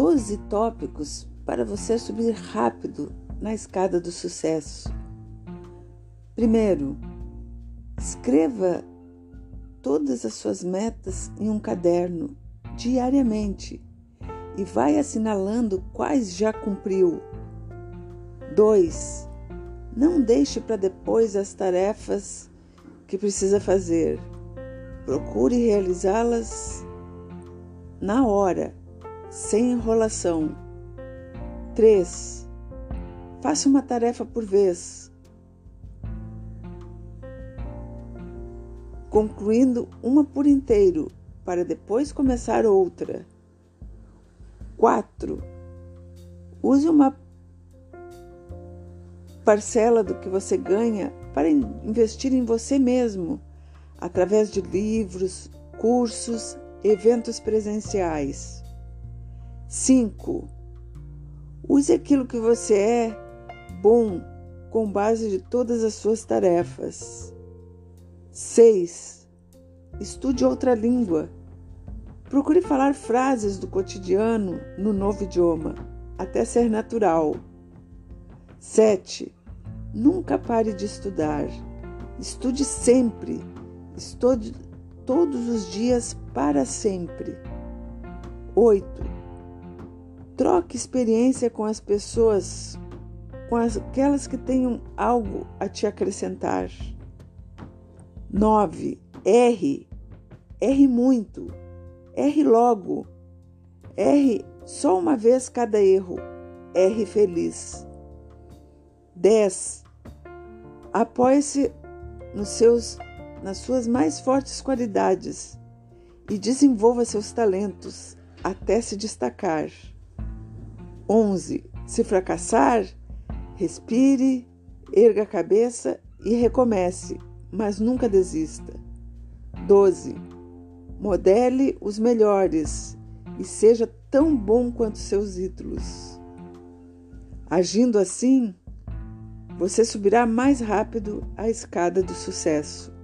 12 tópicos para você subir rápido na escada do sucesso. Primeiro, escreva todas as suas metas em um caderno diariamente e vai assinalando quais já cumpriu. 2. Não deixe para depois as tarefas que precisa fazer. Procure realizá-las na hora, sem enrolação. 3. Faça uma tarefa por vez, concluindo uma por inteiro, para depois começar outra. 4. Use uma parcela do que você ganha para investir em você mesmo, através de livros, cursos, eventos presenciais. 5. Use aquilo que você é bom com base de todas as suas tarefas. 6. Estude outra língua. Procure falar frases do cotidiano no novo idioma, até ser natural. 7. Nunca pare de estudar. Estude sempre. Estude todos os dias para sempre. 8. Troque experiência com as pessoas, com aquelas que tenham algo a te acrescentar. 9. Erre. Erre muito. Erre logo. Erre só uma vez cada erro. Erre feliz. 10. Apoie-se nos seus nas suas mais fortes qualidades e desenvolva seus talentos até se destacar. 11. Se fracassar, respire, erga a cabeça e recomece, mas nunca desista. 12. Modele os melhores e seja tão bom quanto seus ídolos. Agindo assim, você subirá mais rápido a escada do sucesso.